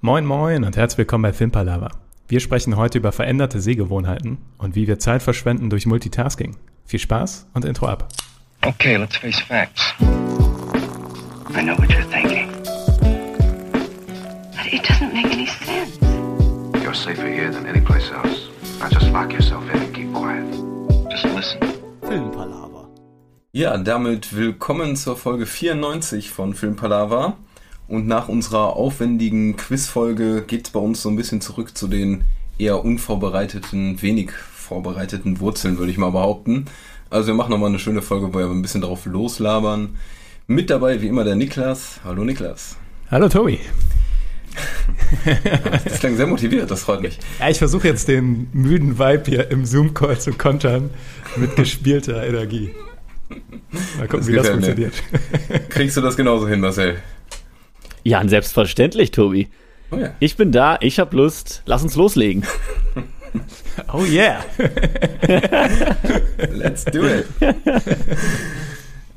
Moin Moin und herzlich willkommen bei Filmpalava. Wir sprechen heute über veränderte Sehgewohnheiten und wie wir Zeit verschwenden durch Multitasking. Viel Spaß und Intro ab. Okay, let's face facts. I know what you're thinking. But it doesn't make any sense. You're safer here than any place else. Now just lock yourself in and keep quiet. Just listen. Filmpalaver. Ja, damit willkommen zur Folge 94 von Filmpalava. Und nach unserer aufwendigen Quizfolge geht es bei uns so ein bisschen zurück zu den eher unvorbereiteten, wenig vorbereiteten Wurzeln, würde ich mal behaupten. Also wir machen nochmal eine schöne Folge, wo wir ein bisschen drauf loslabern. Mit dabei wie immer der Niklas. Hallo Niklas. Hallo Tobi. Das klang sehr motiviert, das freut mich. Ja, ich versuche jetzt den müden Vibe hier im Zoom-Call zu kontern mit gespielter Energie. Mal gucken, Das wie das mir. funktioniert. Kriegst du das genauso hin, Marcel? Ja, selbstverständlich, Tobi. Oh ja. Ich bin da, ich hab Lust. Lass uns loslegen. Oh yeah. Let's do it.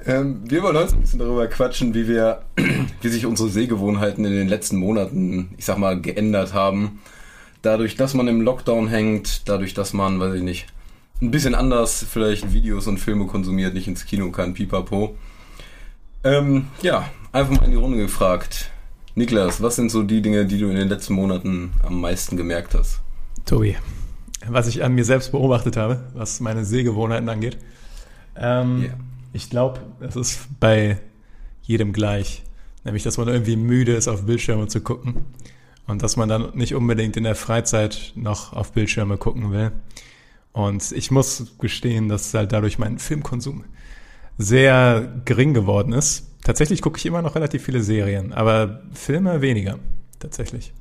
ähm, wir wollen heute ein bisschen darüber quatschen, wie wir, wie sich unsere Sehgewohnheiten in den letzten Monaten, ich sag mal, geändert haben. Dadurch, dass man im Lockdown hängt, dadurch, dass man, weiß ich nicht, ein bisschen anders vielleicht Videos und Filme konsumiert, nicht ins Kino kann, pipapo. Ähm, ja, einfach mal in die Runde gefragt. Niklas, was sind so die Dinge, die du in den letzten Monaten am meisten gemerkt hast? Tobi, was ich an mir selbst beobachtet habe, was meine Sehgewohnheiten angeht. Ähm, Ja. Ich glaube, es ist bei jedem gleich. Nämlich, dass man irgendwie müde ist, auf Bildschirme zu gucken. Und dass man dann nicht unbedingt in der Freizeit noch auf Bildschirme gucken will. Und ich muss gestehen, dass halt dadurch mein Filmkonsum sehr gering geworden ist. Tatsächlich gucke ich immer noch relativ viele Serien, aber Filme weniger, tatsächlich.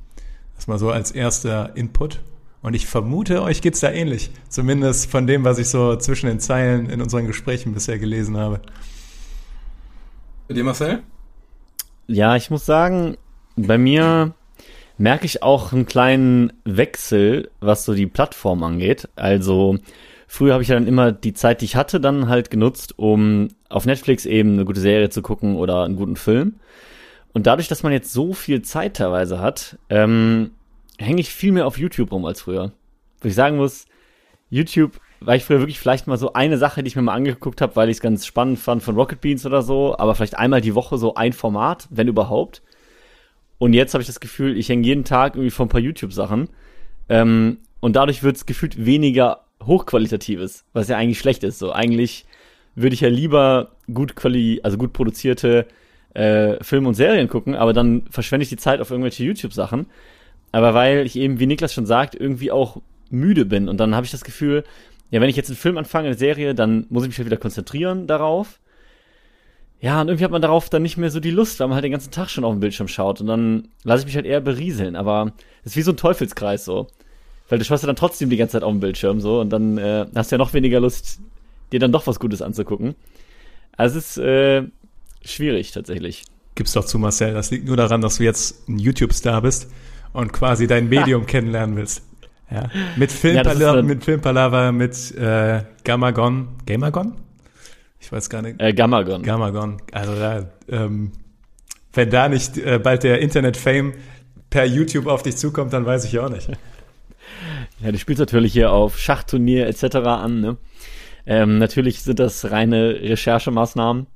Das mal so als erster Input. Und ich vermute, euch geht's da ähnlich. Zumindest von dem, was ich so zwischen den Zeilen in unseren Gesprächen bisher gelesen habe. Bei dir, Marcel? Ja, ich muss sagen, bei mir merke ich auch einen kleinen Wechsel, was so die Plattform angeht. Also früher habe ich ja dann immer die Zeit, die ich hatte, dann halt genutzt, um auf Netflix eben eine gute Serie zu gucken oder einen guten Film. Und dadurch, dass man jetzt so viel Zeit teilweise hat, ähm, hänge ich viel mehr auf YouTube rum als früher. Wo ich sagen muss, YouTube war ich früher wirklich vielleicht mal so eine Sache, die ich mir mal angeguckt habe, weil ich es ganz spannend fand von Rocket Beans oder so, aber vielleicht einmal die Woche so ein Format, wenn überhaupt. Und jetzt habe ich das Gefühl, ich hänge jeden Tag irgendwie vor ein paar YouTube-Sachen. Ähm, und dadurch wird es gefühlt weniger hochqualitatives, was ja eigentlich schlecht ist. So eigentlich würde ich ja lieber gut quali also gut produzierte äh, Filme und Serien gucken, aber dann verschwende ich die Zeit auf irgendwelche YouTube-Sachen. Aber weil ich eben, wie Niklas schon sagt, irgendwie auch müde bin. Und dann habe ich das Gefühl, ja, wenn ich jetzt einen Film anfange, eine Serie, dann muss ich mich halt wieder konzentrieren darauf. Ja, und irgendwie hat man darauf dann nicht mehr so die Lust, weil man halt den ganzen Tag schon auf dem Bildschirm schaut. Und dann lasse ich mich halt eher berieseln. Aber es ist wie so ein Teufelskreis so. Weil du schaust ja dann trotzdem die ganze Zeit auf dem Bildschirm so. Und dann äh, hast du ja noch weniger Lust, dir dann doch was Gutes anzugucken. Also es ist äh, schwierig tatsächlich. Gib's doch zu, Marcel. Das liegt nur daran, dass du jetzt ein YouTube-Star bist und quasi dein Medium kennenlernen willst. Ja. Mit Ja, Filmpalava, dann- mit Filmpalava, mit äh, Gamagon. Gamagon? Ich weiß gar nicht. Äh, Gamagon. Gamagon. Also da, ähm, wenn da nicht äh, bald der Internet-Fame per YouTube auf dich zukommt, dann weiß ich auch nicht. Ja, du spielst natürlich hier auf Schachturnier etc. an. Ne? Ähm, natürlich sind das reine Recherchemaßnahmen.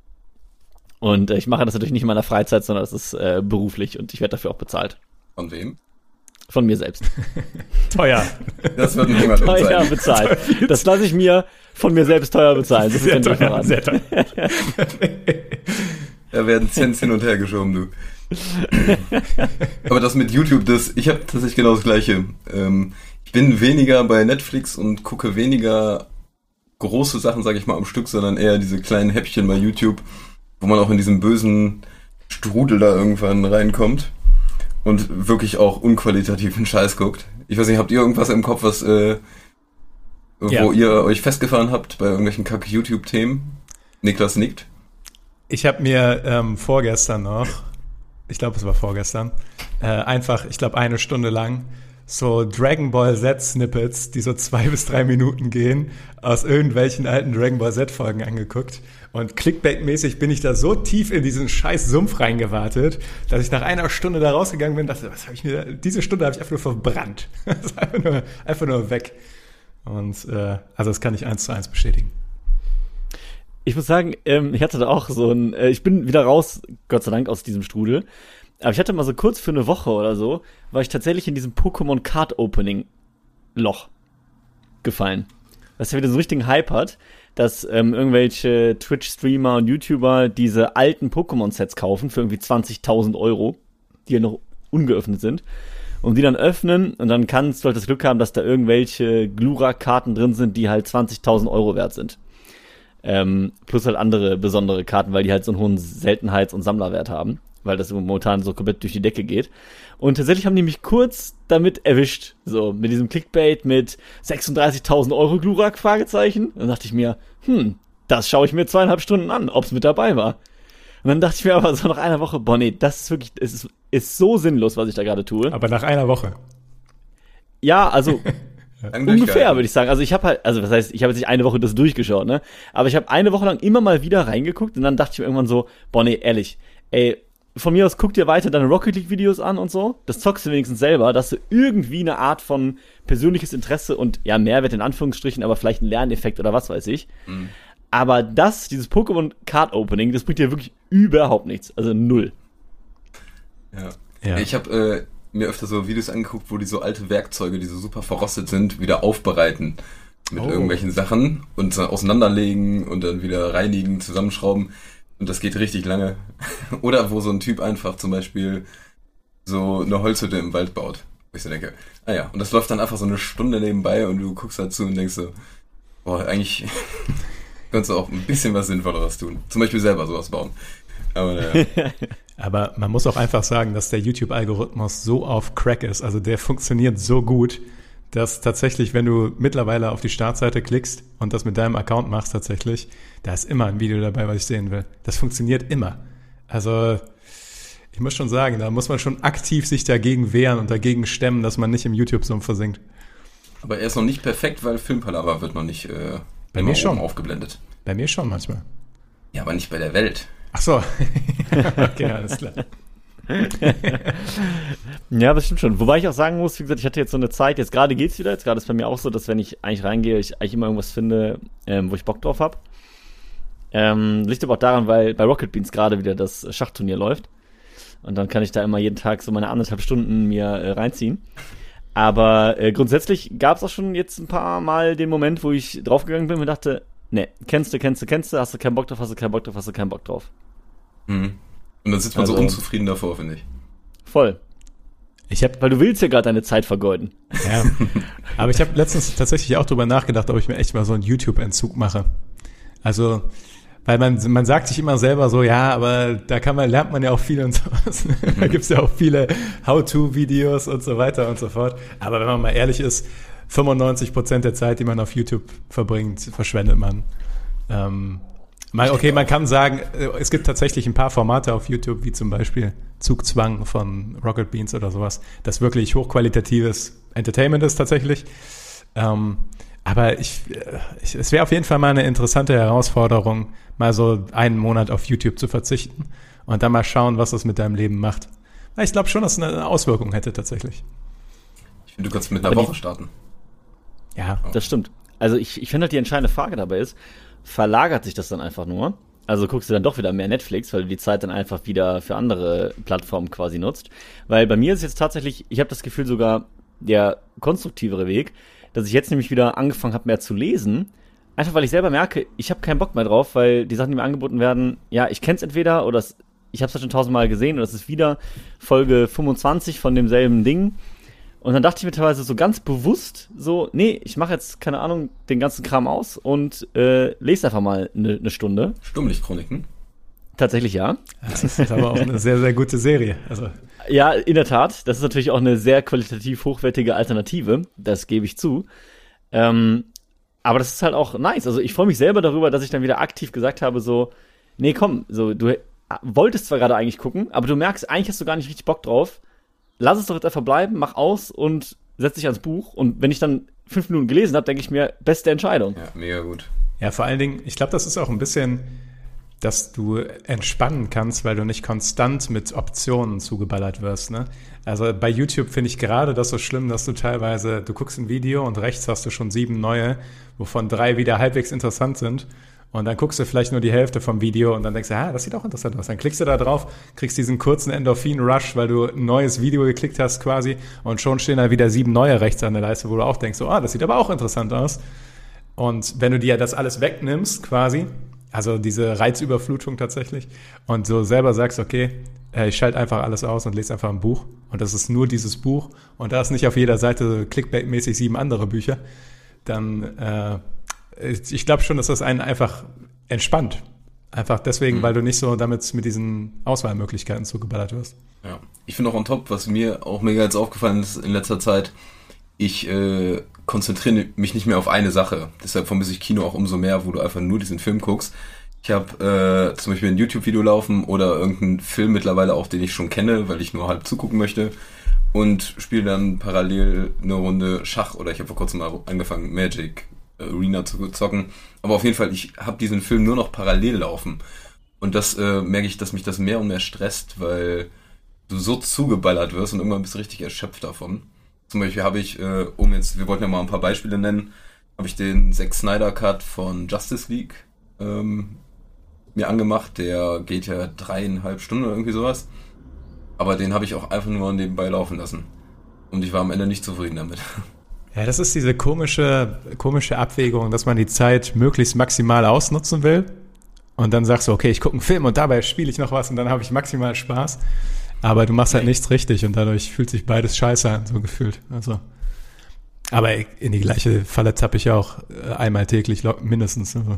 Und äh, ich mache das natürlich nicht in meiner Freizeit, sondern das ist äh, beruflich und ich werde dafür auch bezahlt. Von wem? Von mir selbst. Teuer. Das wird niemand Teuer sein. bezahlt. Das lasse ich mir von mir selbst teuer bezahlen. Das Sehr ist teuer. verraten. Sehr teuer. Da werden Cents hin und her geschoben, du. Aber das mit YouTube, das, ich habe tatsächlich genau das Gleiche. Ähm, bin weniger bei Netflix und gucke weniger große Sachen, sage ich mal, am Stück, sondern eher diese kleinen Häppchen bei YouTube, wo man auch in diesen bösen Strudel da irgendwann reinkommt und wirklich auch unqualitativen Scheiß guckt. Ich weiß nicht, habt ihr irgendwas im Kopf, was äh, wo Ja. ihr euch festgefahren habt bei irgendwelchen kacke YouTube-Themen? Niklas nickt. Ich habe mir ähm, vorgestern noch, ich glaube, es war vorgestern, äh, einfach, ich glaube, eine Stunde lang so Dragon Ball Z-Snippets, die so zwei bis drei Minuten gehen, aus irgendwelchen alten Dragon Ball Z-Folgen angeguckt. Und Clickbait-mäßig bin ich da so tief in diesen scheiß Sumpf reingewartet, dass ich nach einer Stunde da rausgegangen bin und dachte, was habe ich mir, diese Stunde habe ich einfach nur verbrannt. Einfach nur, einfach nur weg. Und äh, also das kann ich eins zu eins bestätigen. Ich muss sagen, ähm, ich hatte da auch so ein, äh, ich bin wieder raus, Gott sei Dank, aus diesem Strudel. Aber ich hatte mal so kurz für eine Woche oder so, war ich tatsächlich in diesem Pokémon Card Opening Loch gefallen. Was ja wieder so einen richtigen Hype hat, dass ähm, irgendwelche Twitch-Streamer und YouTuber diese alten Pokémon-Sets kaufen für irgendwie 20.000 Euro, die ja noch ungeöffnet sind. Und die dann öffnen und dann kannst du halt das Glück haben, dass da irgendwelche Glura-Karten drin sind, die halt 20.000 Euro wert sind. Ähm, plus halt andere besondere Karten, weil die halt so einen hohen Seltenheits- und Sammlerwert haben, weil das momentan so komplett durch die Decke geht. Und tatsächlich haben die mich kurz damit erwischt, so mit diesem Clickbait mit 36.000 Euro Glurak, Fragezeichen. Und dann dachte ich mir, hm, das schaue ich mir zweieinhalb Stunden an, ob's mit dabei war. Und dann dachte ich mir aber so nach einer Woche, boah nee, das ist wirklich, es ist, ist so sinnlos, was ich da gerade tue. Aber nach einer Woche. Ja, also Ungefähr, würde ich sagen. Also ich habe halt, also was heißt, ich habe jetzt nicht eine Woche das durchgeschaut, ne? Aber ich habe eine Woche lang immer mal wieder reingeguckt und dann dachte ich mir irgendwann so, boah, nee, ehrlich, ey, von mir aus guck dir weiter deine Rocket League Videos an und so. Das zockst du wenigstens selber, dass du irgendwie eine Art von persönliches Interesse und ja, Mehrwert in Anführungsstrichen, aber vielleicht ein Lerneffekt oder was weiß ich. Aber das, dieses Pokémon Card Opening, das bringt dir wirklich überhaupt nichts. Also null. Ja. Ja. Ich habe äh, mir öfter so Videos angeguckt, wo die so alte Werkzeuge, die so super verrostet sind, wieder aufbereiten mit Oh. irgendwelchen Sachen und so auseinanderlegen und dann wieder reinigen, zusammenschrauben. Und das geht richtig lange. Oder wo so ein Typ einfach zum Beispiel so eine Holzhütte im Wald baut. Wo ich so denke, ah ja, und das läuft dann einfach so eine Stunde nebenbei und du guckst dazu und denkst so, boah, eigentlich könntest du auch ein bisschen was Sinnvolleres tun. Zum Beispiel selber sowas bauen. Aber naja. Aber man muss auch einfach sagen, dass der YouTube-Algorithmus so auf Crack ist. Also der funktioniert so gut, dass tatsächlich, wenn du mittlerweile auf die Startseite klickst und das mit deinem Account machst tatsächlich, da ist immer ein Video dabei, was ich sehen will. Das funktioniert immer. Also ich muss schon sagen, da muss man schon aktiv sich dagegen wehren und dagegen stemmen, dass man nicht im YouTube-Sumpf versinkt. Aber er ist noch nicht perfekt, weil Filmpalava wird noch nicht äh, Bei mir schon. aufgeblendet. Bei mir schon manchmal. Ja, aber nicht bei der Welt. Ach so. okay, alles klar. Ja, das stimmt schon. Wobei ich auch sagen muss, wie gesagt, ich hatte jetzt so eine Zeit, jetzt gerade geht's wieder, jetzt gerade ist bei mir auch so, dass wenn ich eigentlich reingehe, ich eigentlich immer irgendwas finde, ähm, wo ich Bock drauf habe. Ähm, liegt aber auch daran, weil bei Rocket Beans gerade wieder das Schachturnier läuft. Und dann kann ich da immer jeden Tag so meine anderthalb Stunden mir äh, reinziehen. Aber äh, grundsätzlich gab es auch schon jetzt ein paar Mal den Moment, wo ich draufgegangen bin und dachte, ne, kennst du, kennst du, kennst du, hast du keinen Bock drauf, hast du keinen Bock drauf, hast du keinen Bock drauf. Mhm. Und dann sitzt man so Also- unzufrieden davor, finde ich. Voll. Ich habe Weil du willst ja gerade deine Zeit vergeuden. Ja, aber ich habe letztens tatsächlich auch drüber nachgedacht, ob ich mir echt mal so einen YouTube-Entzug mache. Also, weil man, man sagt sich immer selber so, ja, aber da kann man, lernt man ja auch viel und sowas. da gibt's ja auch viele How-To-Videos und so weiter und so fort. Aber wenn man mal ehrlich ist, 95 Prozent der Zeit, die man auf YouTube verbringt, verschwendet man. Ähm, mal, okay, man kann sagen, äh, es gibt tatsächlich ein paar Formate auf YouTube, wie zum Beispiel Zugzwang von Rocket Beans oder sowas, das wirklich hochqualitatives Entertainment ist tatsächlich. Ähm, aber ich, äh, ich es wäre auf jeden Fall mal eine interessante Herausforderung, mal so einen Monat auf YouTube zu verzichten und dann mal schauen, was das mit deinem Leben macht. Weil Ich glaube schon, dass es eine Auswirkung hätte tatsächlich. Ich finde, du kannst mit einer Woche starten. Ja, Das stimmt. Also ich, ich finde halt die entscheidende Frage dabei ist, verlagert sich das dann einfach nur? Also guckst du dann doch wieder mehr Netflix, weil du die Zeit dann einfach wieder für andere Plattformen quasi nutzt. Weil bei mir ist jetzt tatsächlich, ich habe das Gefühl sogar der konstruktivere Weg, dass ich jetzt nämlich wieder angefangen habe, mehr zu lesen. Einfach weil ich selber merke, ich habe keinen Bock mehr drauf, weil die Sachen, die mir angeboten werden, ja, ich kenne es entweder oder es, ich habe es schon tausendmal gesehen oder es ist wieder Folge 25 von demselben Ding. Und dann dachte ich mir teilweise so ganz bewusst so, nee, ich mache jetzt, keine Ahnung, den ganzen Kram aus und äh, lese einfach mal eine ne Stunde. Stummlichtchroniken. Tatsächlich ja. das ist aber auch eine sehr, sehr gute Serie. Also, Ja, in der Tat. Das ist natürlich auch eine sehr qualitativ hochwertige Alternative. Das gebe ich zu. Ähm, aber das ist halt auch nice. Also ich freue mich selber darüber, dass ich dann wieder aktiv gesagt habe, so, nee, komm, so, du wolltest zwar gerade eigentlich gucken, aber du merkst, eigentlich hast du gar nicht richtig Bock drauf. Lass es doch jetzt einfach bleiben, mach aus und setz dich ans Buch. Und wenn ich dann fünf Minuten gelesen habe, denke ich mir, beste Entscheidung. Ja, mega gut. Ja, vor allen Dingen, ich glaube, das ist auch ein bisschen dass du entspannen kannst, weil du nicht konstant mit Optionen zugeballert wirst. Ne? Also bei YouTube finde ich gerade das so schlimm, dass du teilweise, du guckst ein Video und rechts hast du schon sieben neue, wovon drei wieder halbwegs interessant sind. Und dann guckst du vielleicht nur die Hälfte vom Video und dann denkst du, ah, das sieht auch interessant aus. Dann klickst du da drauf, kriegst diesen kurzen Endorphin-Rush, weil du ein neues Video geklickt hast quasi und schon stehen da wieder sieben neue rechts an der Leiste, wo du auch denkst, so, ah, das sieht aber auch interessant aus. Und wenn du dir das alles wegnimmst quasi, also diese Reizüberflutung tatsächlich, und so selber sagst, okay, äh, ich schalte einfach alles aus und lese einfach ein Buch und das ist nur dieses Buch und da ist nicht auf jeder Seite clickbait-mäßig sieben andere Bücher, dann äh, ich glaube schon, dass das einen einfach entspannt. Einfach deswegen, mhm. weil du nicht so damit mit diesen Auswahlmöglichkeiten zugeballert wirst. Ja, ich finde auch on top, was mir auch mega jetzt aufgefallen ist in letzter Zeit, ich äh, konzentriere mich nicht mehr auf eine Sache. Deshalb vermisse ich Kino auch umso mehr, wo du einfach nur diesen Film guckst. Ich habe äh, zum Beispiel ein YouTube-Video laufen oder irgendeinen Film mittlerweile auch, den ich schon kenne, weil ich nur halb zugucken möchte und spiele dann parallel eine Runde Schach oder ich habe vor kurzem mal angefangen Magic Arena zu zocken. Aber auf jeden Fall, ich habe diesen Film nur noch parallel laufen. Und das äh, merke ich, dass mich das mehr und mehr stresst, weil du so zugeballert wirst und irgendwann bist du richtig erschöpft davon. Zum Beispiel habe ich, äh, um jetzt, wir wollten ja mal ein paar Beispiele nennen, habe ich den Zack Snyder Cut von Justice League ähm, mir angemacht. Der geht ja dreieinhalb Stunden oder irgendwie sowas. Aber den habe ich auch einfach nur nebenbei laufen lassen. Und ich war am Ende nicht zufrieden damit. Ja, das ist diese komische, komische Abwägung, dass man die Zeit möglichst maximal ausnutzen will. Und dann sagst du, okay, ich gucke einen Film und dabei spiele ich noch was und dann habe ich maximal Spaß. Aber du machst halt nichts richtig und dadurch fühlt sich beides scheiße an, so gefühlt. Also. Aber in die gleiche Falle tappe ich auch äh, einmal täglich mindestens. Also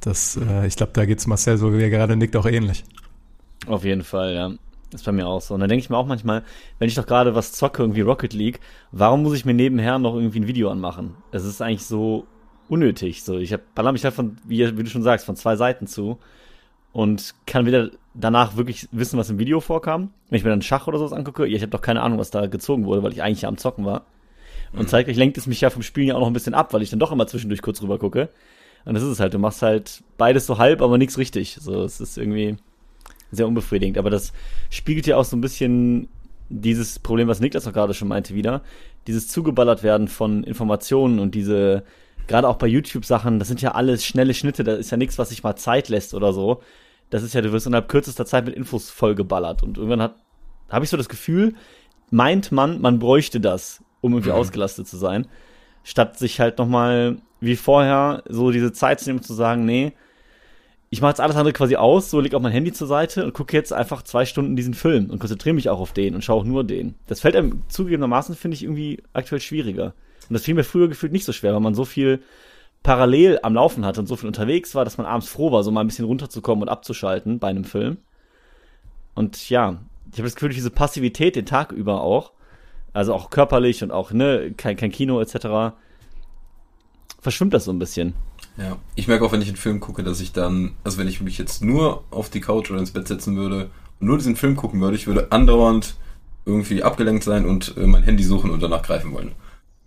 das, äh, ich glaube, da geht's Marcel, so wie er gerade nickt, auch ähnlich. Auf jeden Fall, ja. Ist bei mir auch so. Und dann denke ich mir auch manchmal, wenn ich doch gerade was zocke, irgendwie Rocket League, warum muss ich mir nebenher noch irgendwie ein Video anmachen? Es ist eigentlich so unnötig. So, ich hab, baller mich halt von, wie, wie, du schon sagst, von zwei Seiten zu und kann wieder danach wirklich wissen, was im Video vorkam. Wenn ich mir dann Schach oder sowas angucke, ich habe doch keine Ahnung, was da gezogen wurde, weil ich eigentlich ja am Zocken war. Und mhm. zeitgleich lenkt es mich ja vom Spielen ja auch noch ein bisschen ab, weil ich dann doch immer zwischendurch kurz rüber gucke. Und das ist es halt, du machst halt beides so halb, aber nichts richtig. So, es ist irgendwie sehr unbefriedigend. Aber das spiegelt ja auch so ein bisschen dieses Problem, was Niklas auch gerade schon meinte, wieder. Dieses zugeballert werden von Informationen und diese, gerade auch bei YouTube-Sachen, das sind ja alles schnelle Schnitte, da ist ja nichts, was sich mal Zeit lässt oder so. Das ist ja, du wirst innerhalb kürzester Zeit mit Infos vollgeballert. Und irgendwann hat, habe ich so das Gefühl, meint man, man bräuchte das, um irgendwie mhm. ausgelastet zu sein, statt sich halt nochmal wie vorher so diese Zeit zu nehmen, zu sagen, nee, ich mache jetzt alles andere quasi aus, so leg auch mein Handy zur Seite und gucke jetzt einfach zwei Stunden diesen Film und konzentriere mich auch auf den und schaue auch nur den. Das fällt einem zugegebenermaßen, finde ich, irgendwie aktuell schwieriger. Und das fiel mir früher gefühlt nicht so schwer, weil man so viel parallel am Laufen hatte und so viel unterwegs war, dass man abends froh war, so mal ein bisschen runterzukommen und abzuschalten bei einem Film. Und ja, ich habe das Gefühl, diese Passivität den Tag über auch, also auch körperlich und auch, ne, kein, kein Kino etc., verschwimmt das so ein bisschen. Ja, ich merke auch, wenn ich einen Film gucke, dass ich dann, also wenn ich mich jetzt nur auf die Couch oder ins Bett setzen würde und nur diesen Film gucken würde, ich würde andauernd irgendwie abgelenkt sein und äh, mein Handy suchen und danach greifen wollen.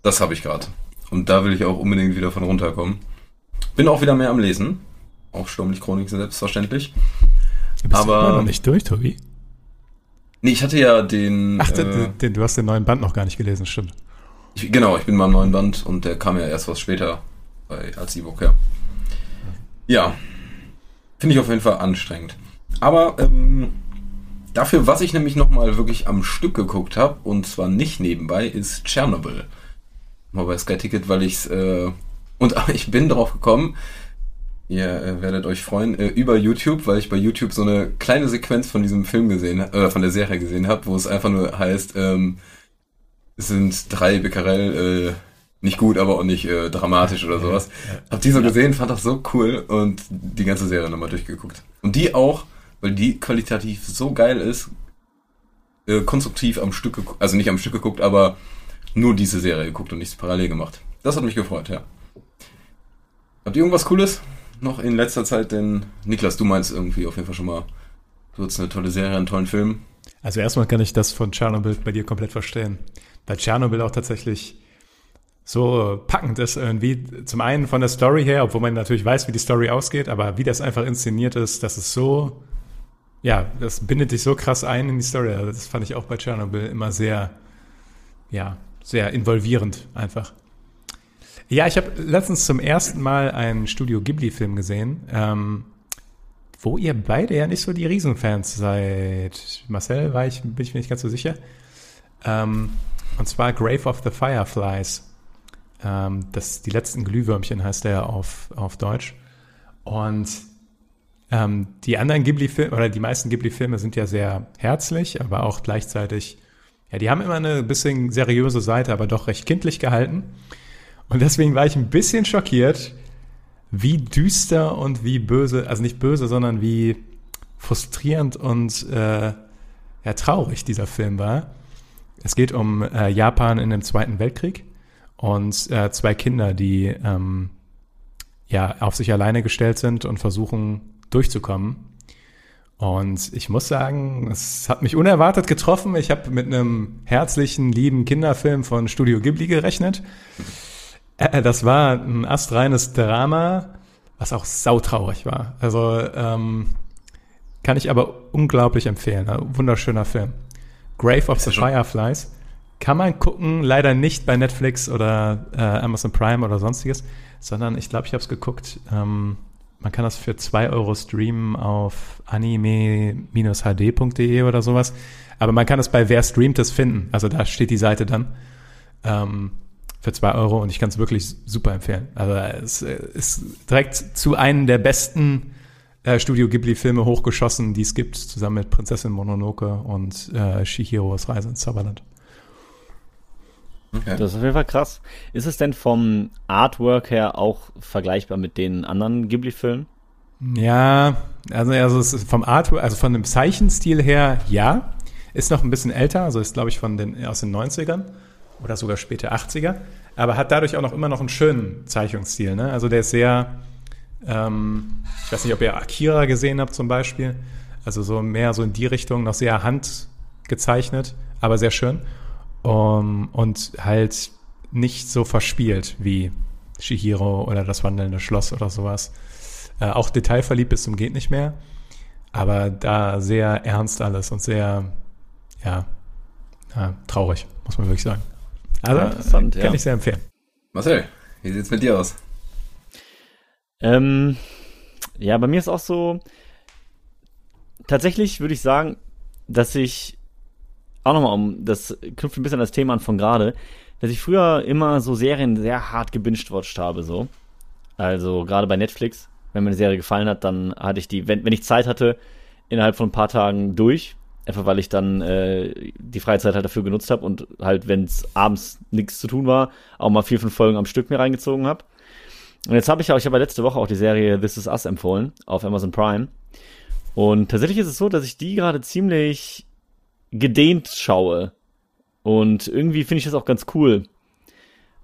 Das habe ich gerade. Und da will ich auch unbedingt wieder von runterkommen. Bin auch wieder mehr am Lesen. Auch Sturmlich Chroniken selbstverständlich. Du bist Aber immer noch nicht durch, Tobi. Nee, ich hatte ja den. Ach, den, äh, den, du hast den neuen Band noch gar nicht gelesen, stimmt. Ich, genau, ich bin beim neuen Band und der kam ja erst was später bei, als E-Book, ja. Ja, finde ich auf jeden Fall anstrengend. Aber ähm, dafür, was ich nämlich nochmal wirklich am Stück geguckt habe, und zwar nicht nebenbei, ist Chernobyl. Mal bei Sky Ticket, weil ich es, äh, und ich bin drauf gekommen, ihr äh, werdet euch freuen, äh, über YouTube, weil ich bei YouTube so eine kleine Sequenz von diesem Film gesehen, äh, von der Serie gesehen habe, wo es einfach nur heißt, ähm, es sind drei Becquerel, äh, nicht gut, aber auch nicht äh, dramatisch oder sowas. Hab die so gesehen, fand das so cool und die ganze Serie nochmal durchgeguckt. Und die auch, weil die qualitativ so geil ist, äh, konstruktiv am Stück geguckt, also nicht am Stück geguckt, aber nur diese Serie geguckt und nichts parallel gemacht. Das hat mich gefreut, ja. Habt ihr irgendwas Cooles noch in letzter Zeit? Denn Niklas, du meinst irgendwie auf jeden Fall schon mal, du hast eine tolle Serie, einen tollen Film. Also erstmal kann ich das von Tschernobyl bei dir komplett verstehen. Bei Tschernobyl auch tatsächlich so packend ist irgendwie. Zum einen von der Story her, obwohl man natürlich weiß, wie die Story ausgeht, aber wie das einfach inszeniert ist, das ist so, ja, das bindet dich so krass ein in die Story. Also das fand ich auch bei Chernobyl immer sehr, ja, sehr involvierend einfach. Ja, ich habe letztens zum ersten Mal einen Studio Ghibli-Film gesehen, ähm, wo ihr beide ja nicht so die Riesenfans seid. Marcel, war ich, bin ich mir nicht ganz so sicher. Ähm, und zwar Grave of the Fireflies. Ähm, das, die letzten Glühwürmchen heißt der auf, auf Deutsch. Und ähm, die anderen Ghibli-Filme, oder die meisten Ghibli-Filme sind ja sehr herzlich, aber auch gleichzeitig, ja, die haben immer eine bisschen seriöse Seite, aber doch recht kindlich gehalten. Und deswegen war ich ein bisschen schockiert, wie düster und wie böse, also nicht böse, sondern wie frustrierend und äh, ja, traurig dieser Film war. Es geht um äh, Japan in dem Zweiten Weltkrieg und äh, zwei Kinder, die ähm, ja auf sich alleine gestellt sind und versuchen durchzukommen. Und ich muss sagen, es hat mich unerwartet getroffen. Ich habe mit einem herzlichen, lieben Kinderfilm von Studio Ghibli gerechnet. Äh, das war ein astreines Drama, was auch sautraurig war. Also ähm, kann ich aber unglaublich empfehlen. Ein wunderschöner Film. Grave of the Fireflies. Kann man gucken, leider nicht bei Netflix oder äh, Amazon Prime oder sonstiges, sondern ich glaube, ich habe es geguckt. Ähm, man kann das für zwei Euro streamen auf anime-hd.de oder sowas. Aber man kann es bei Wer streamt es finden. Also da steht die Seite dann. Ähm, für zwei Euro und ich kann es wirklich super empfehlen. Also es ist direkt zu einem der besten äh, Studio Ghibli-Filme hochgeschossen, die es gibt, zusammen mit Prinzessin Mononoke und äh, Shihiros Reise ins Zauberland. Okay. Das ist auf jeden Fall krass. Ist es denn vom Artwork her auch vergleichbar mit den anderen Ghibli-Filmen? Ja, also, also es ist vom Artwork, also von dem Zeichenstil her, ja. Ist noch ein bisschen älter, also ist, glaube ich, von den, aus den 90ern oder sogar späte 80er, aber hat dadurch auch noch immer noch einen schönen Zeichnungsstil. Ne? Also der ist sehr, ähm, ich weiß nicht, ob ihr Akira gesehen habt zum Beispiel, also so mehr so in die Richtung, noch sehr handgezeichnet, aber sehr schön. Um, und halt nicht so verspielt wie Shihiro oder das wandelnde Schloss oder sowas. Äh, auch detailverliebt bis zum geht nicht mehr, aber da sehr ernst alles und sehr, ja, ja traurig, muss man wirklich sagen. Also, ja, interessant, kann ja. ich sehr empfehlen. Marcel, wie sieht's mit dir aus? Ähm, ja, bei mir ist auch so, tatsächlich würde ich sagen, dass ich, auch nochmal um, das knüpft ein bisschen an das Thema an von gerade, dass ich früher immer so Serien sehr hart gebinged-watched habe, so. Also, gerade bei Netflix, wenn mir eine Serie gefallen hat, dann hatte ich die, wenn, wenn ich Zeit hatte, innerhalb von ein paar Tagen durch Einfach weil ich dann äh, die Freizeit halt dafür genutzt habe und halt, wenn es abends nichts zu tun war, auch mal vier, fünf Folgen am Stück mir reingezogen habe. Und jetzt habe ich auch, ich habe ja letzte Woche auch die Serie This Is Us empfohlen auf Amazon Prime. Und tatsächlich ist es so, dass ich die gerade ziemlich gedehnt schaue. Und irgendwie finde ich das auch ganz cool.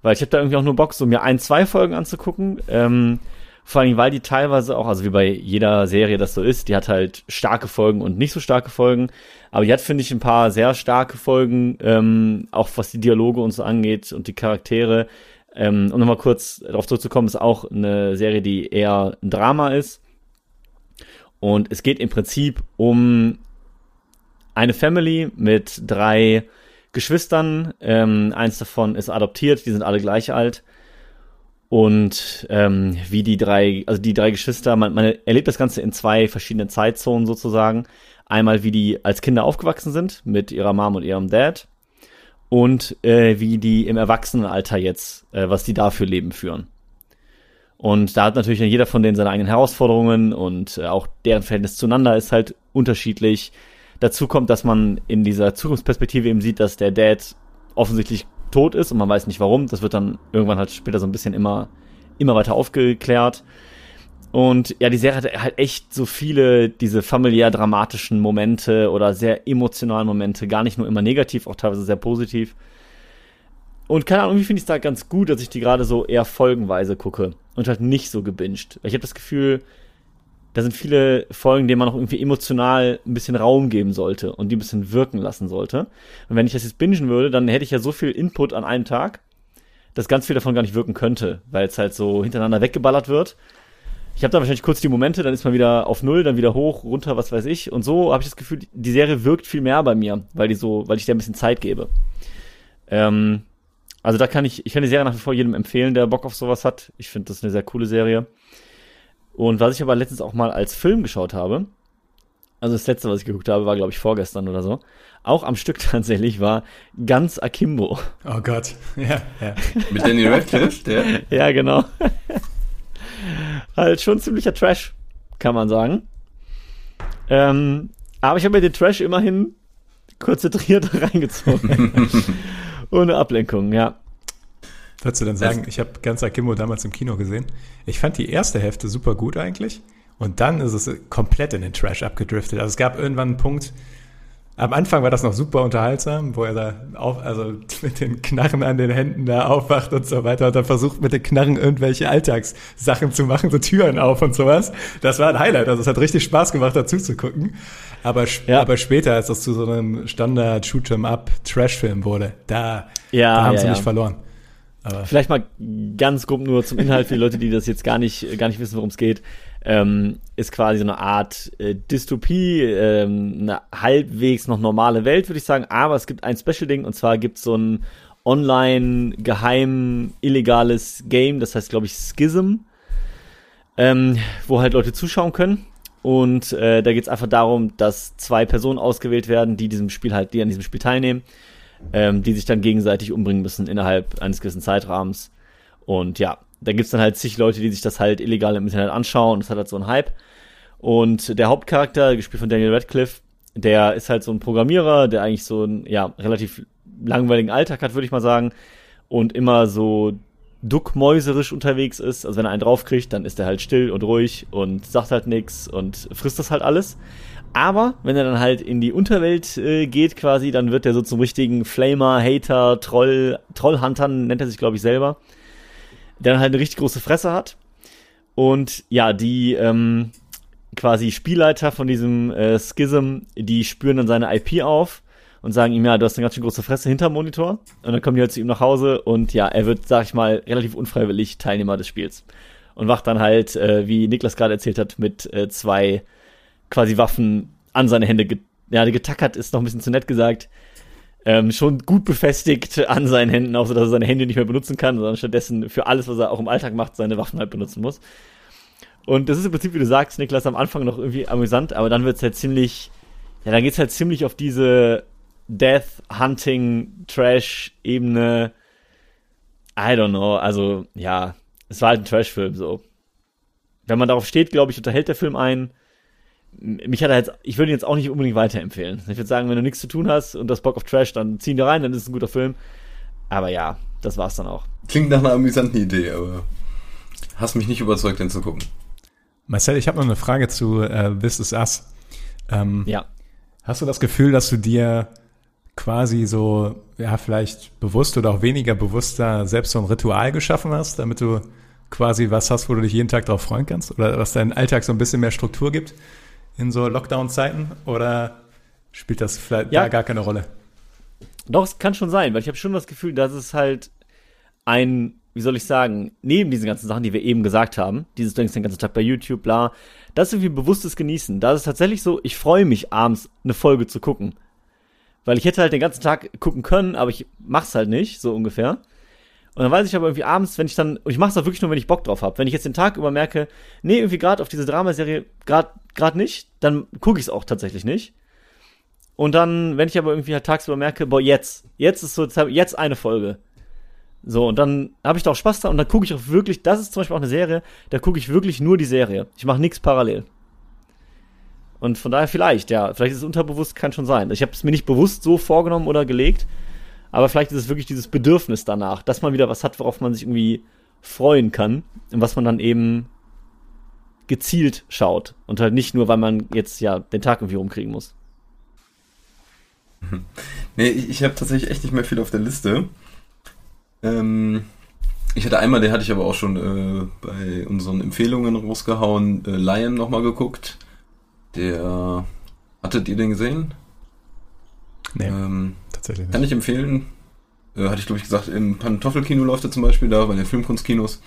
Weil ich habe da irgendwie auch nur Bock, so mir ein, zwei Folgen anzugucken. Ähm, vor allem, weil die teilweise auch, also wie bei jeder Serie das so ist, die hat halt starke Folgen und nicht so starke Folgen. Aber die hat, finde ich, ein paar sehr starke Folgen, ähm, auch was die Dialoge und so angeht und die Charaktere. Ähm, um nochmal kurz darauf zurückzukommen, ist auch eine Serie, die eher ein Drama ist. Und es geht im Prinzip um eine Family mit drei Geschwistern. Ähm, eins davon ist adoptiert, die sind alle gleich alt und ähm, wie die drei, also die drei Geschwister, man, man erlebt das Ganze in zwei verschiedenen Zeitzonen sozusagen. Einmal, wie die als Kinder aufgewachsen sind mit ihrer Mom und ihrem Dad und äh, wie die im Erwachsenenalter jetzt, äh, was die da für Leben führen. Und da hat natürlich jeder von denen seine eigenen Herausforderungen und äh, auch deren Verhältnis zueinander ist halt unterschiedlich. Dazu kommt, dass man in dieser Zukunftsperspektive eben sieht, dass der Dad offensichtlich tot ist und man weiß nicht warum. Das wird dann irgendwann halt später so ein bisschen immer, immer weiter aufgeklärt. Und ja, die Serie hat halt echt so viele diese familiär dramatischen Momente oder sehr emotionalen Momente, gar nicht nur immer negativ, auch teilweise sehr positiv. Und keine Ahnung, irgendwie finde ich es da ganz gut, dass ich die gerade so eher folgenweise gucke und halt nicht so gebinged. Ich habe das Gefühl, da sind viele Folgen, denen man auch irgendwie emotional ein bisschen Raum geben sollte und die ein bisschen wirken lassen sollte. Und wenn ich das jetzt bingen würde, dann hätte ich ja so viel Input an einem Tag, dass ganz viel davon gar nicht wirken könnte, weil es halt so hintereinander weggeballert wird. Ich habe da wahrscheinlich kurz die Momente, dann ist man wieder auf Null, dann wieder hoch, runter, was weiß ich. Und so habe ich das Gefühl, die Serie wirkt viel mehr bei mir, weil die so, weil ich der ein bisschen Zeit gebe. Ähm, also da kann ich, ich kann die Serie nach wie vor jedem empfehlen, der Bock auf sowas hat. Ich finde das eine sehr coole Serie. Und was ich aber letztens auch mal als Film geschaut habe, also das letzte, was ich geguckt habe, war glaube ich vorgestern oder so, auch am Stück tatsächlich war ganz Akimbo. Oh Gott, ja, ja. Mit Danny Radcliffe, der. Ja, genau. halt schon ziemlicher Trash, kann man sagen. Ähm, aber ich habe mir den Trash immerhin konzentriert reingezogen. Ohne Ablenkung, ja. Würdest du dann sagen, ich habe ganz Akimbo damals im Kino gesehen. Ich fand die erste Hälfte super gut eigentlich. Und dann ist es komplett in den Trash abgedriftet. Also es gab irgendwann einen Punkt, am Anfang war das noch super unterhaltsam, wo er da auf, also mit den Knarren an den Händen da aufwacht und so weiter und dann versucht mit den Knarren irgendwelche Alltagssachen zu machen, so Türen auf und sowas. Das war ein Highlight, also es hat richtig Spaß gemacht, dazu zu gucken. Aber, ja. aber später, als das zu so einem Standard Shoot'em Up Trash-Film wurde, da, ja, da haben ja, sie mich verloren. Aber Vielleicht mal ganz grob nur zum Inhalt für die Leute, die das jetzt gar nicht, gar nicht wissen, worum es geht. Ähm, ist quasi so eine Art äh, Dystopie, ähm, eine halbwegs noch normale Welt, würde ich sagen. Aber es gibt ein Special-Ding und zwar gibt es so ein online geheim illegales Game, das heißt, glaube ich, Schism, ähm, wo halt Leute zuschauen können. Und äh, da geht es einfach darum, dass zwei Personen ausgewählt werden, die diesem Spiel halt, die an diesem Spiel teilnehmen ähm, die sich dann gegenseitig umbringen müssen innerhalb eines gewissen Zeitrahmens. Und ja, da gibt's dann halt zig Leute, die sich das halt illegal im Internet anschauen. Das hat halt so einen Hype. Und der Hauptcharakter, gespielt von Daniel Radcliffe, der ist halt so ein Programmierer, der eigentlich so einen ja, relativ langweiligen Alltag hat, würde ich mal sagen. Und immer so duckmäuserisch unterwegs ist. Also wenn er einen draufkriegt, dann ist er halt still und ruhig und sagt halt nichts und frisst das halt alles. Aber wenn er dann halt in die Unterwelt äh, geht quasi, dann wird er so zum richtigen Flamer, Hater, Troll, Trollhunter nennt er sich glaube ich selber, der dann halt eine richtig große Fresse hat. Und ja, die ähm, quasi Spielleiter von diesem äh, Schism, die spüren dann seine IP auf und sagen ihm, ja, du hast eine ganz schön große Fresse hinterm Monitor. Und dann kommen die halt zu ihm nach Hause und ja, er wird, sag ich mal, relativ unfreiwillig Teilnehmer des Spiels. Und wacht dann halt, äh, wie Niklas gerade erzählt hat, mit äh, zwei quasi Waffen an seine Hände get ja, getackert, ist noch ein bisschen zu nett gesagt. Ähm, schon gut befestigt an seinen Händen, auch so, dass er seine Hände nicht mehr benutzen kann, sondern stattdessen für alles, was er auch im Alltag macht, seine Waffen halt benutzen muss. Und das ist im Prinzip, wie du sagst, Niklas, am Anfang noch irgendwie amüsant, aber dann wird's halt ziemlich, ja, dann geht's halt ziemlich auf diese Death Hunting Trash Ebene. I don't know, also ja, es war halt ein Trash-Film so. Wenn man darauf steht, glaube ich, unterhält der Film einen mich hat er jetzt, ich würde ihn jetzt auch nicht unbedingt weiterempfehlen. Ich würde sagen, wenn du nichts zu tun hast und das Bock auf Trash, dann zieh ihn da rein, dann ist es ein guter Film. Aber ja, das war's dann auch. Klingt nach einer amüsanten Idee, aber hast mich nicht überzeugt, den zu gucken. Marcel, ich habe noch eine Frage zu äh, This Is Us. Ähm, ja. Hast du das Gefühl, dass du dir quasi so, ja, vielleicht bewusst oder auch weniger bewusster selbst so ein Ritual geschaffen hast, damit du quasi was hast, wo du dich jeden Tag drauf freuen kannst? Oder was deinen Alltag so ein bisschen mehr Struktur gibt? In so Lockdown-Zeiten oder spielt das vielleicht ja. da gar keine Rolle? Doch, es kann schon sein, weil ich habe schon das Gefühl, dass es halt ein, wie soll ich sagen, neben diesen ganzen Sachen, die wir eben gesagt haben, dieses denkst den ganzen Tag bei YouTube, bla, das ist irgendwie bewusstes Genießen. Da ist es tatsächlich so, ich freue mich abends eine Folge zu gucken. Weil ich hätte halt den ganzen Tag gucken können, aber ich mach's halt nicht, so ungefähr. Und dann weiß ich aber irgendwie abends, wenn ich dann, und ich mache es auch wirklich nur, wenn ich Bock drauf habe. Wenn ich jetzt den Tag über merke, nee, irgendwie gerade auf diese Dramaserie gerade grad nicht, dann gucke ich es auch tatsächlich nicht. Und dann, wenn ich aber irgendwie halt tagsüber merke, boah, jetzt, jetzt ist so, jetzt eine Folge. So, und dann habe ich da auch Spaß da und dann gucke ich auch wirklich, das ist zum Beispiel auch eine Serie, da gucke ich wirklich nur die Serie. Ich mache nichts parallel. Und von daher vielleicht, ja, vielleicht ist es unterbewusst, kann schon sein. Ich habe es mir nicht bewusst so vorgenommen oder gelegt, aber vielleicht ist es wirklich dieses Bedürfnis danach, dass man wieder was hat, worauf man sich irgendwie freuen kann und was man dann eben gezielt schaut und halt nicht nur, weil man jetzt ja den Tag irgendwie rumkriegen muss. Nee, ich, ich habe tatsächlich echt nicht mehr viel auf der Liste. Ähm, ich hatte einmal, den hatte ich aber auch schon äh, bei unseren Empfehlungen rausgehauen, äh, Lion nochmal geguckt. Der, hattet ihr den gesehen? Nee, ähm, tatsächlich nicht. Kann ich empfehlen. Äh, hatte ich, glaube ich, gesagt, im Pantoffelkino läuft er zum Beispiel da, bei den Filmkunstkinos.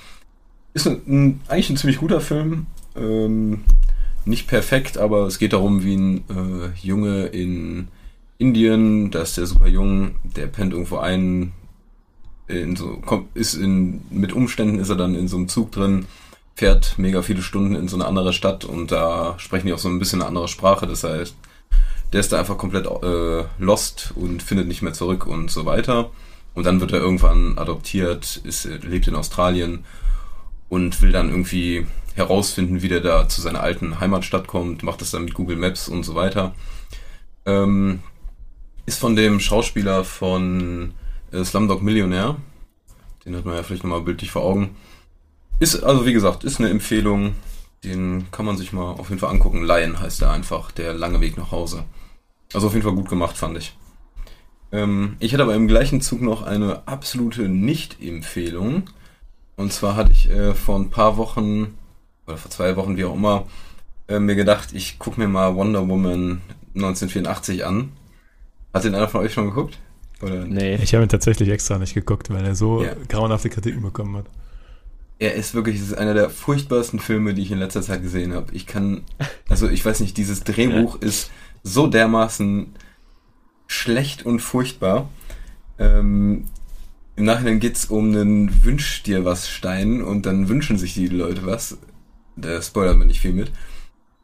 Ist ein, ein, eigentlich ein ziemlich guter Film. Ähm, nicht perfekt, aber es geht darum, wie ein äh, Junge in Indien, da ist der super jung, der pennt irgendwo ein, in so, kommt, ist in, mit Umständen ist er dann in so einem Zug drin, fährt mega viele Stunden in so eine andere Stadt und da sprechen die auch so ein bisschen eine andere Sprache, das heißt, der ist da einfach komplett äh, lost und findet nicht mehr zurück und so weiter. Und dann wird er irgendwann adoptiert, ist, lebt in Australien und will dann irgendwie herausfinden, wie der da zu seiner alten Heimatstadt kommt, macht das dann mit Google Maps und so weiter. Ähm, ist von dem Schauspieler von äh, Slumdog Millionär. Den hat man ja vielleicht nochmal bildlich vor Augen. Ist, also wie gesagt, ist eine Empfehlung. Den kann man sich mal auf jeden Fall angucken. Lion heißt er einfach, der lange Weg nach Hause. Also auf jeden Fall gut gemacht, fand ich. Ähm, ich hatte aber im gleichen Zug noch eine absolute Nicht-Empfehlung. Und zwar hatte ich äh, vor ein paar Wochen, oder vor zwei Wochen, wie auch immer, äh, mir gedacht, ich gucke mir mal Wonder Woman 1984 an. Hat den einer von euch schon geguckt? Oder? Nee. Ich habe ihn tatsächlich extra nicht geguckt, weil er so ja. grauenhafte Kritiken bekommen hat. Er ist wirklich, es ist einer der furchtbarsten Filme, die ich in letzter Zeit gesehen habe. Ich kann, also ich weiß nicht, dieses Drehbuch ist so dermaßen schlecht und furchtbar. Ähm, Im Nachhinein geht's um einen Wünsch dir was Stein und dann wünschen sich die Leute was. Da spoilert man nicht viel mit.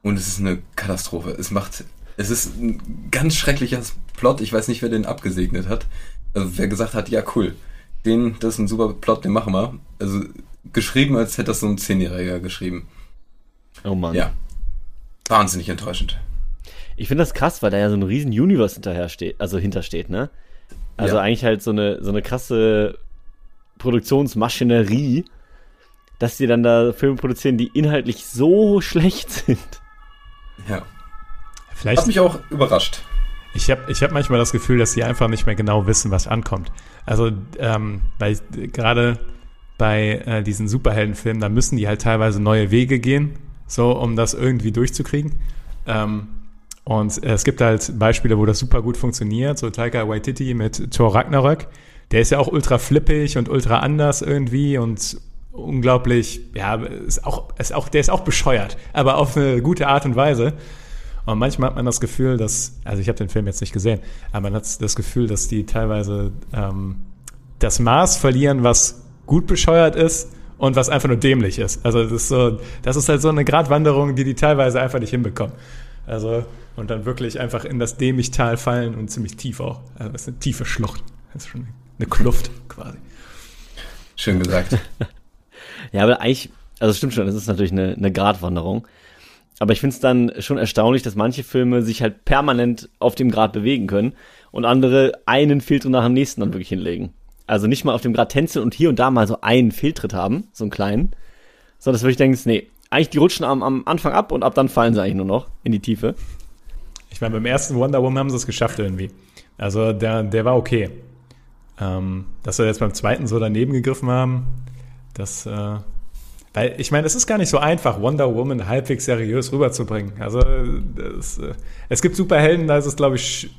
Und es ist eine Katastrophe. Es macht, es ist ein ganz schrecklicher Plot. Ich weiß nicht, wer den abgesegnet hat. Also wer gesagt hat, ja cool, den, das ist ein super Plot, den machen wir. Also geschrieben, als hätte das so ein Zehnjähriger geschrieben. Oh Mann. Ja. Wahnsinnig enttäuschend. Ich finde das krass, weil da ja so ein riesen Universe hinterher steht, also hintersteht, ne? Also ja. eigentlich halt so eine, so eine krasse Produktionsmaschinerie, dass die dann da Filme produzieren, die inhaltlich so schlecht sind. Ja. Vielleicht. Hat mich auch überrascht. Ich habe ich hab manchmal das Gefühl, dass sie einfach nicht mehr genau wissen, was ankommt. Also, ähm, weil gerade bei äh, diesen Superheldenfilmen, da müssen die halt teilweise neue Wege gehen, so um das irgendwie durchzukriegen. Ähm, und äh, es gibt halt Beispiele, wo das super gut funktioniert, so Taika Waititi mit Thor Ragnarök. Der ist ja auch ultra flippig und ultra anders irgendwie und unglaublich, ja, ist auch, ist auch, der ist auch bescheuert, aber auf eine gute Art und Weise. Und manchmal hat man das Gefühl, dass, also ich habe den Film jetzt nicht gesehen, aber man hat das Gefühl, dass die teilweise ähm, das Maß verlieren, was gut bescheuert ist und was einfach nur dämlich ist. Also das ist so, das ist halt so eine Gratwanderung, die die teilweise einfach nicht hinbekommen. Also und dann wirklich einfach in das Dämmichtal fallen und ziemlich tief auch. Also das ist eine tiefe Schlucht. Das ist schon eine Kluft quasi. Schön gesagt. Ja, aber eigentlich, also stimmt schon, das ist natürlich eine, eine Gratwanderung. Aber ich finde es dann schon erstaunlich, dass manche Filme sich halt permanent auf dem Grad bewegen können und andere einen Filter nach dem nächsten dann wirklich hinlegen. Also nicht mal auf dem Grad tänzeln und hier und da mal so einen Fehltritt haben, so einen kleinen, sondern dass du wirklich denkst, nee, eigentlich die rutschen am, am Anfang ab und ab dann fallen sie eigentlich nur noch in die Tiefe. Ich meine, beim ersten Wonder Woman haben sie es geschafft irgendwie. Also der, der war okay. Ähm, dass wir jetzt beim zweiten so daneben gegriffen haben, das, äh, weil ich meine, es ist gar nicht so einfach, Wonder Woman halbwegs seriös rüberzubringen. Also das, äh, es gibt Superhelden, da ist es, glaube ich,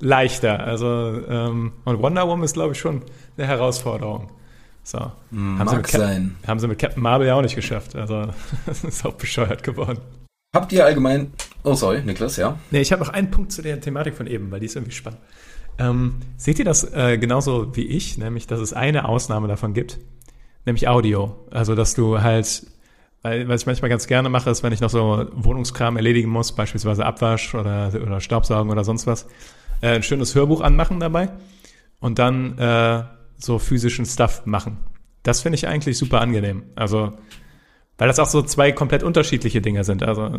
leichter. Also ähm, und Wonder Woman ist, glaube ich, schon eine Herausforderung. So. Mag haben, sie mit sein. haben sie mit Captain Marvel ja auch nicht geschafft. Also das ist auch bescheuert geworden. Habt ihr allgemein. Oh, sorry, Niklas, ja. Nee, ich habe noch einen Punkt zu der Thematik von eben, weil die ist irgendwie spannend. Ähm, seht ihr das äh, genauso wie ich, nämlich, dass es eine Ausnahme davon gibt, nämlich Audio. Also, dass du halt, weil, was ich manchmal ganz gerne mache, ist, wenn ich noch so Wohnungskram erledigen muss, beispielsweise Abwasch oder, oder Staubsaugen oder sonst was, äh, ein schönes Hörbuch anmachen dabei und dann äh, so physischen Stuff machen. Das finde ich eigentlich super angenehm. Also, weil das auch so zwei komplett unterschiedliche Dinge sind. Also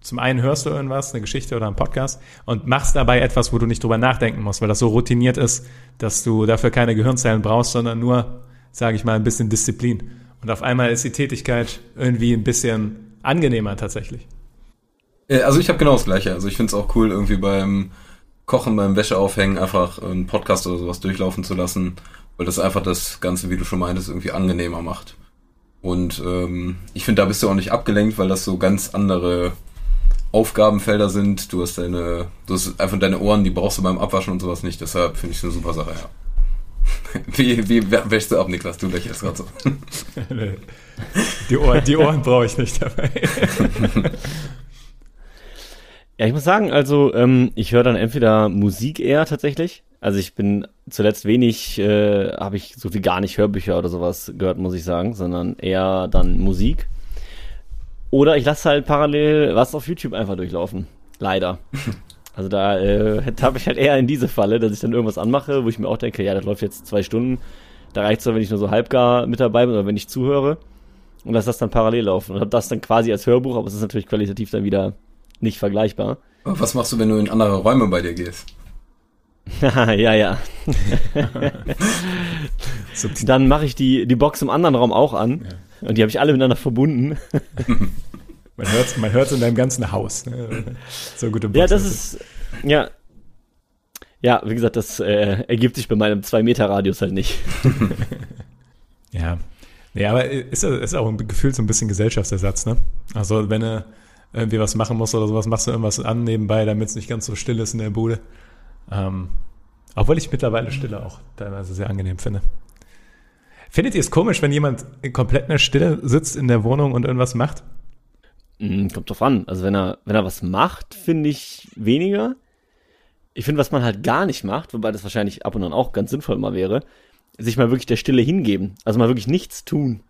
zum einen hörst du irgendwas, eine Geschichte oder einen Podcast und machst dabei etwas, wo du nicht drüber nachdenken musst, weil das so routiniert ist, dass du dafür keine Gehirnzellen brauchst, sondern nur, sage ich mal, ein bisschen Disziplin. Und auf einmal ist die Tätigkeit irgendwie ein bisschen angenehmer tatsächlich. Also ich habe genau das gleiche. Also ich finde es auch cool, irgendwie beim Kochen, beim Wäscheaufhängen einfach einen Podcast oder sowas durchlaufen zu lassen, weil das einfach das Ganze, wie du schon meintest, irgendwie angenehmer macht. Und ähm, ich finde, da bist du auch nicht abgelenkt, weil das so ganz andere Aufgabenfelder sind. Du hast deine, du hast einfach deine Ohren, die brauchst du beim Abwaschen und sowas nicht. Deshalb finde ich es eine super Sache, ja. Wie, wie wäschst du ab, Niklas? Du lächelst gerade so. die Ohren, die Ohren brauche ich nicht dabei. Ja, ich muss sagen, also ähm, ich höre dann entweder Musik eher tatsächlich. Also ich bin zuletzt wenig, äh, habe ich so wie gar nicht Hörbücher oder sowas gehört, muss ich sagen, sondern eher dann Musik. Oder ich lasse halt parallel was auf YouTube einfach durchlaufen. Leider. Also da äh, habe ich halt eher in diese Falle, dass ich dann irgendwas anmache, wo ich mir auch denke, ja, das läuft jetzt zwei Stunden. Da reicht es doch, wenn ich nur so halbgar mit dabei bin oder wenn ich zuhöre. Und lasse das dann parallel laufen. Und habe das dann quasi als Hörbuch, aber es ist natürlich qualitativ dann wieder nicht vergleichbar. Aber was machst du, wenn du in andere Räume bei dir gehst? ja, ja. dann mache ich die, die Box im anderen Raum auch an. Ja. Und die habe ich alle miteinander verbunden. Man hört es man hört's in deinem ganzen Haus. Ne? So gute Box. Ja, das ist, ja. Ja, wie gesagt, das äh, ergibt sich bei meinem 2-Meter-Radius halt nicht. ja. Ja, aber ist, ist auch ein Gefühl so ein bisschen Gesellschaftsersatz, ne? Also wenn du irgendwie was machen musst oder sowas, machst du irgendwas an nebenbei, damit es nicht ganz so still ist in der Bude. Ähm, obwohl ich mittlerweile Stille auch teilweise sehr angenehm finde. Findet ihr es komisch, wenn jemand komplett in der Stille sitzt in der Wohnung und irgendwas macht? Mm, kommt drauf an. Also wenn er, wenn er was macht, finde ich weniger. Ich finde, was man halt gar nicht macht, wobei das wahrscheinlich ab und an auch ganz sinnvoll mal wäre, sich mal wirklich der Stille hingeben. Also mal wirklich nichts tun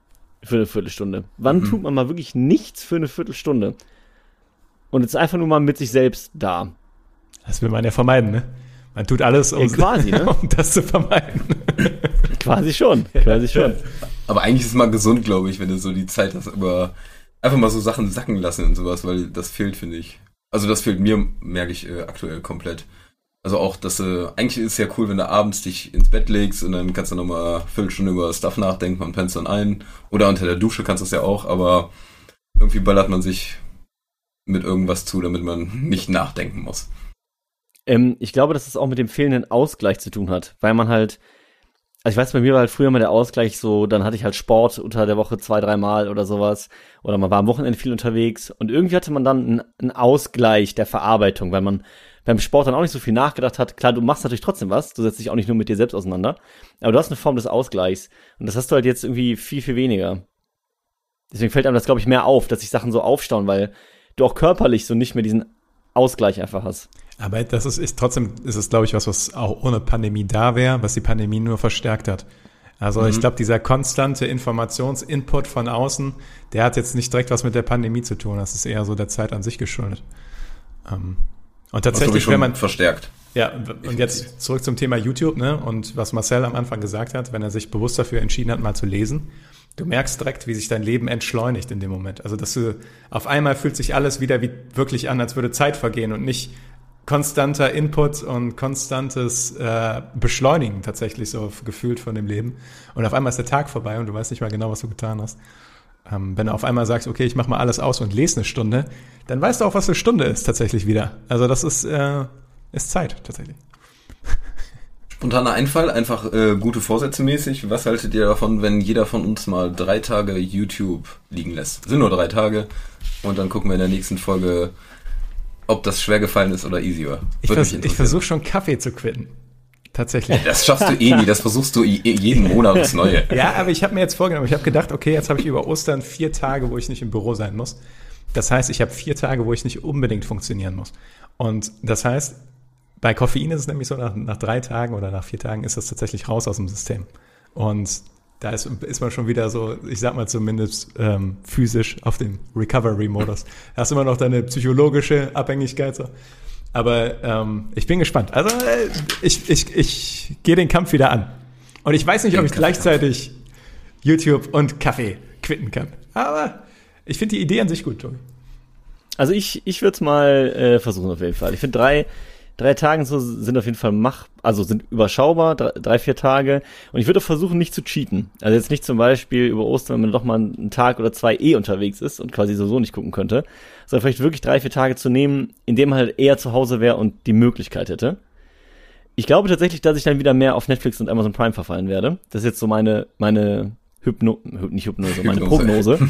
für eine Viertelstunde. Wann mhm. tut man mal wirklich nichts für eine Viertelstunde? und ist einfach nur mal mit sich selbst da. Das will man ja vermeiden, ne? Man tut alles, um, ja, quasi, ne? um das zu vermeiden. quasi schon, quasi schon. Aber eigentlich ist es mal gesund, glaube ich, wenn du so die Zeit hast, aber einfach mal so Sachen sacken lassen und sowas, weil das fehlt, finde ich. Also das fehlt mir, merke ich äh, aktuell komplett. Also auch, dass äh, eigentlich ist es ja cool, wenn du abends dich ins Bett legst und dann kannst du nochmal eine Viertelstunde über Stuff nachdenken, man pennt dann ein. Oder unter der Dusche kannst du es ja auch, aber irgendwie ballert man sich mit irgendwas zu, damit man nicht nachdenken muss. Ähm, ich glaube, dass es auch mit dem fehlenden Ausgleich zu tun hat, weil man halt, also ich weiß, bei mir war halt früher mal der Ausgleich so, dann hatte ich halt Sport unter der Woche zwei, dreimal oder sowas, oder man war am Wochenende viel unterwegs und irgendwie hatte man dann einen, Ausgleich der Verarbeitung, weil man beim Sport dann auch nicht so viel nachgedacht hat. Klar, du machst natürlich trotzdem was, du setzt dich auch nicht nur mit dir selbst auseinander, aber du hast eine Form des Ausgleichs und das hast du halt jetzt irgendwie viel, viel weniger. Deswegen fällt einem das, glaube ich, mehr auf, dass sich Sachen so aufstauen, weil du auch körperlich so nicht mehr diesen Ausgleich einfach hast. Aber das ist, ist trotzdem ist es, glaube ich, was, was auch ohne Pandemie da wäre, was die Pandemie nur verstärkt hat. Also mhm. ich glaube, dieser konstante Informationsinput von außen, der hat jetzt nicht direkt was mit der Pandemie zu tun. Das ist eher so der Zeit an sich geschuldet. Ähm, und tatsächlich, wenn man verstärkt. Ja, und jetzt zurück zum Thema YouTube, ne? Und was Marcel am Anfang gesagt hat, wenn er sich bewusst dafür entschieden hat, mal zu lesen, du merkst direkt, wie sich dein Leben entschleunigt in dem Moment. Also, dass du auf einmal fühlt sich alles wieder wie wirklich an, als würde Zeit vergehen und nicht konstanter Input und konstantes äh, Beschleunigen tatsächlich so gefühlt von dem Leben. Und auf einmal ist der Tag vorbei und du weißt nicht mal genau, was du getan hast. Ähm, wenn du auf einmal sagst, okay, ich mach mal alles aus und lese eine Stunde, dann weißt du auch, was eine Stunde ist tatsächlich wieder. Also das ist, äh, ist Zeit tatsächlich. Spontaner Einfall, einfach äh, gute Vorsätze mäßig. Was haltet ihr davon, wenn jeder von uns mal drei Tage YouTube liegen lässt? Sind nur drei Tage. Und dann gucken wir in der nächsten Folge, ob das schwer gefallen ist oder easy war. Ich, vers ich versuche schon Kaffee zu quitten. Tatsächlich. Das schaffst du eh nie, das versuchst du jeden Monat aufs Neue. ja, aber ich habe mir jetzt vorgenommen, ich habe gedacht, okay, jetzt habe ich über Ostern vier Tage, wo ich nicht im Büro sein muss. Das heißt, ich habe vier Tage, wo ich nicht unbedingt funktionieren muss. Und das heißt, bei Koffein ist es nämlich so, nach, nach drei Tagen oder nach vier Tagen ist das tatsächlich raus aus dem System. Und da ist, ist man schon wieder so, ich sag mal zumindest ähm, physisch auf dem Recovery-Modus. Da hast immer noch deine psychologische Abhängigkeit. So. Aber ähm, ich bin gespannt. Also äh, ich, ich, ich gehe den Kampf wieder an. Und ich weiß nicht, ob ich gleichzeitig YouTube und Kaffee quitten kann. Aber ich finde die Idee an sich gut, Tobi. Also ich, ich würde es mal äh, versuchen auf jeden Fall. Ich finde drei, drei Tagen so sind auf jeden Fall mach, also sind überschaubar, drei, drei vier Tage. Und ich würde versuchen, nicht zu cheaten. Also jetzt nicht zum Beispiel über Ostern, wenn man doch mal einen Tag oder zwei eh unterwegs ist und quasi so nicht gucken könnte, sondern vielleicht wirklich drei, vier Tage zu nehmen, in dem man halt eher zu Hause wäre und die Möglichkeit hätte. Ich glaube tatsächlich, dass ich dann wieder mehr auf Netflix und Amazon Prime verfallen werde. Das ist jetzt so meine, meine Hypno, nicht Hypnose, meine Prognose.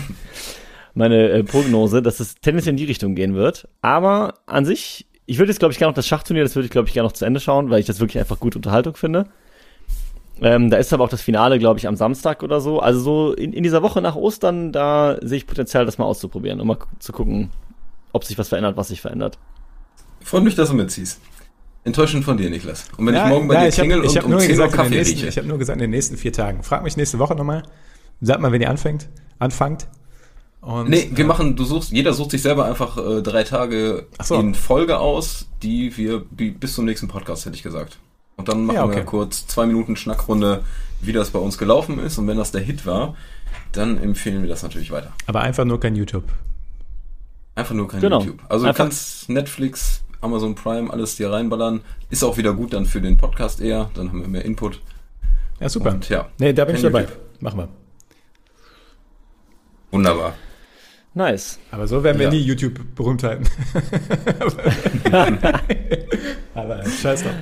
meine äh, Prognose, dass es tendenziell in die Richtung gehen wird. Aber an sich ich würde jetzt, glaube ich, gerne noch das Schachturnier, das würde ich, glaube ich, gerne noch zu Ende schauen, weil ich das wirklich einfach gute Unterhaltung finde. Ähm, da ist aber auch das Finale, glaube ich, am Samstag oder so. Also so in, in dieser Woche nach Ostern, da sehe ich Potenzial, das mal auszuprobieren, um mal zu gucken, ob sich was verändert, was sich verändert. Freut mich, dass du mitziehst. Enttäuschend von dir, Niklas. Und wenn Ja, ich morgen bei ja, dir ich hab- klingel ich und hab um nur 10 Uhr gesagt, in den Kaffee nächsten, rieche. Ich habe nur gesagt, in den nächsten vier Tagen. Frag mich nächste Woche nochmal. Sag mal, wenn ihr anfängt. Anfangt. Und, Nee, wir äh, machen, du suchst, jeder sucht sich selber einfach äh, drei Tage so. in Folge aus, die wir bi- bis zum nächsten Podcast, hätte ich gesagt. Und dann machen Ja, okay. wir kurz zwei Minuten Schnackrunde, wie das bei uns gelaufen ist. Und wenn das der Hit war, dann empfehlen wir das natürlich weiter. Aber einfach nur kein YouTube. Einfach nur kein Genau. YouTube. Also du Einfach- kannst Netflix, Amazon Prime, alles dir reinballern. Ist auch wieder gut dann für den Podcast eher. Dann haben wir mehr Input. Ja, super. Und ja, nee, da bin ich dabei. YouTube. Machen wir. Wunderbar. Nice. Aber so werden wir Ja. nie YouTube-Berühmtheiten. Aber scheiß drauf.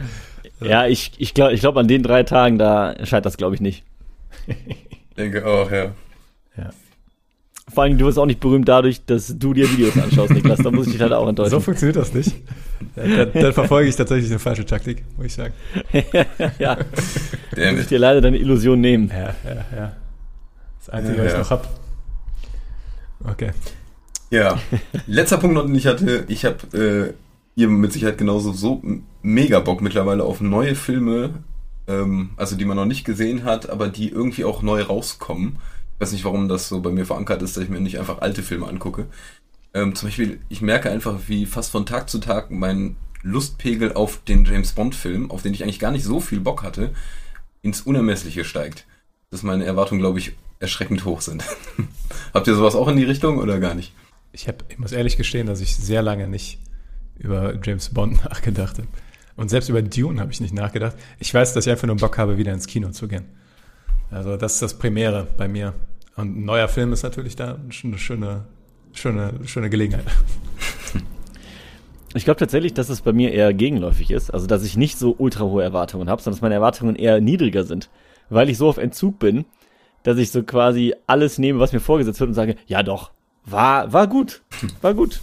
Ja, ich, ich glaube, ich glaub, an den drei Tagen, da scheitert das, glaube ich, nicht. Denke auch, ja. Vor allem, du wirst auch nicht berühmt dadurch, dass du dir Videos anschaust, Niklas. Da muss ich dich leider auch So enttäuschen. funktioniert das nicht. Dann, dann verfolge ich tatsächlich eine falsche Taktik, muss ich sagen. ja, muss ich dir leider deine Illusion nehmen. Ja, ja, ja. Das Einzige, Ja, was ich ja. noch hab. Okay. Ja, letzter Punkt noch, den ich hatte. Ich habe äh, ihr mit Sicherheit genauso so mega Bock mittlerweile auf neue Filme, ähm, also die man noch nicht gesehen hat, aber die irgendwie auch neu rauskommen. Ich weiß nicht, warum das so bei mir verankert ist, dass ich mir nicht einfach alte Filme angucke. Ähm, zum Beispiel, ich merke einfach, wie fast von Tag zu Tag mein Lustpegel auf den James Bond-Film, auf den ich eigentlich gar nicht so viel Bock hatte, ins Unermessliche steigt. Dass meine Erwartungen, glaube ich, erschreckend hoch sind. Habt ihr sowas auch in die Richtung oder gar nicht? Ich, hab, ich muss ehrlich gestehen, dass ich sehr lange nicht über James Bond nachgedacht habe. Und selbst über Dune habe ich nicht nachgedacht. Ich weiß, dass ich einfach nur Bock habe, wieder ins Kino zu gehen. Also das ist das Primäre bei mir. Und ein neuer Film ist natürlich da eine schöne, schöne, schöne Gelegenheit. Ich glaube tatsächlich, dass es bei mir eher gegenläufig ist. Also, dass ich nicht so ultra hohe Erwartungen habe, sondern dass meine Erwartungen eher niedriger sind. Weil ich so auf Entzug bin, dass ich so quasi alles nehme, was mir vorgesetzt wird und sage, ja doch, war, war gut, war gut.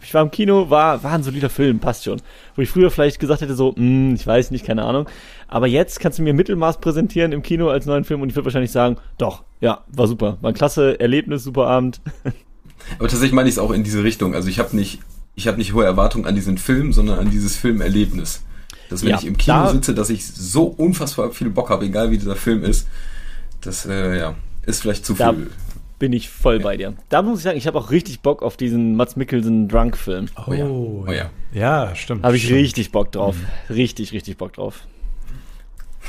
Ich war im Kino, war, war ein solider Film, passt schon. Wo ich früher vielleicht gesagt hätte, so, hm, ich weiß nicht, keine Ahnung. Aber jetzt kannst du mir Mittelmaß präsentieren im Kino als neuen Film und ich würde wahrscheinlich sagen, doch, ja, war super. War ein klasse Erlebnis, super Abend. Aber tatsächlich meine ich es auch in diese Richtung. Also ich habe nicht, ich habe nicht hohe Erwartungen an diesen Film, sondern an dieses Filmerlebnis. Dass wenn Ja, ich im Kino da- sitze, dass ich so unfassbar viel Bock habe, egal wie dieser Film ist. Das äh, ja, ist vielleicht zu Da- viel. Bin ich voll bei dir. Da muss ich sagen, ich habe auch richtig Bock auf diesen Mats Mikkelsen Drunk-Film. Oh ja. Oh ja. Ja, stimmt. Habe ich stimmt. richtig Bock drauf. Richtig, richtig Bock drauf.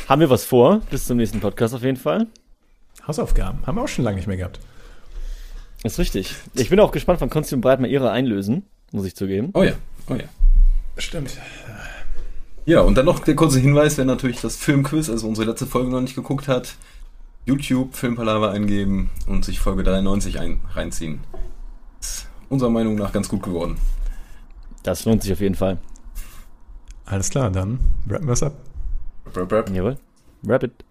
Haben wir was vor? Bis zum nächsten Podcast auf jeden Fall. Hausaufgaben. Haben wir auch schon lange nicht mehr gehabt. Ist richtig. Ich bin auch gespannt, wann Konsti und Breit mal ihre einlösen, muss ich zugeben. Oh ja. Oh ja. Stimmt. Ja, und dann noch der kurze Hinweis, wer natürlich das Filmquiz, also unsere letzte Folge noch nicht geguckt hat, YouTube Filmpalava eingeben und sich Folge 93 ein, reinziehen. Ist unserer Meinung nach ganz gut geworden. Das lohnt sich auf jeden Fall. Alles klar, dann rappen wir es ab. Rap, rap. Jawohl. Rapid.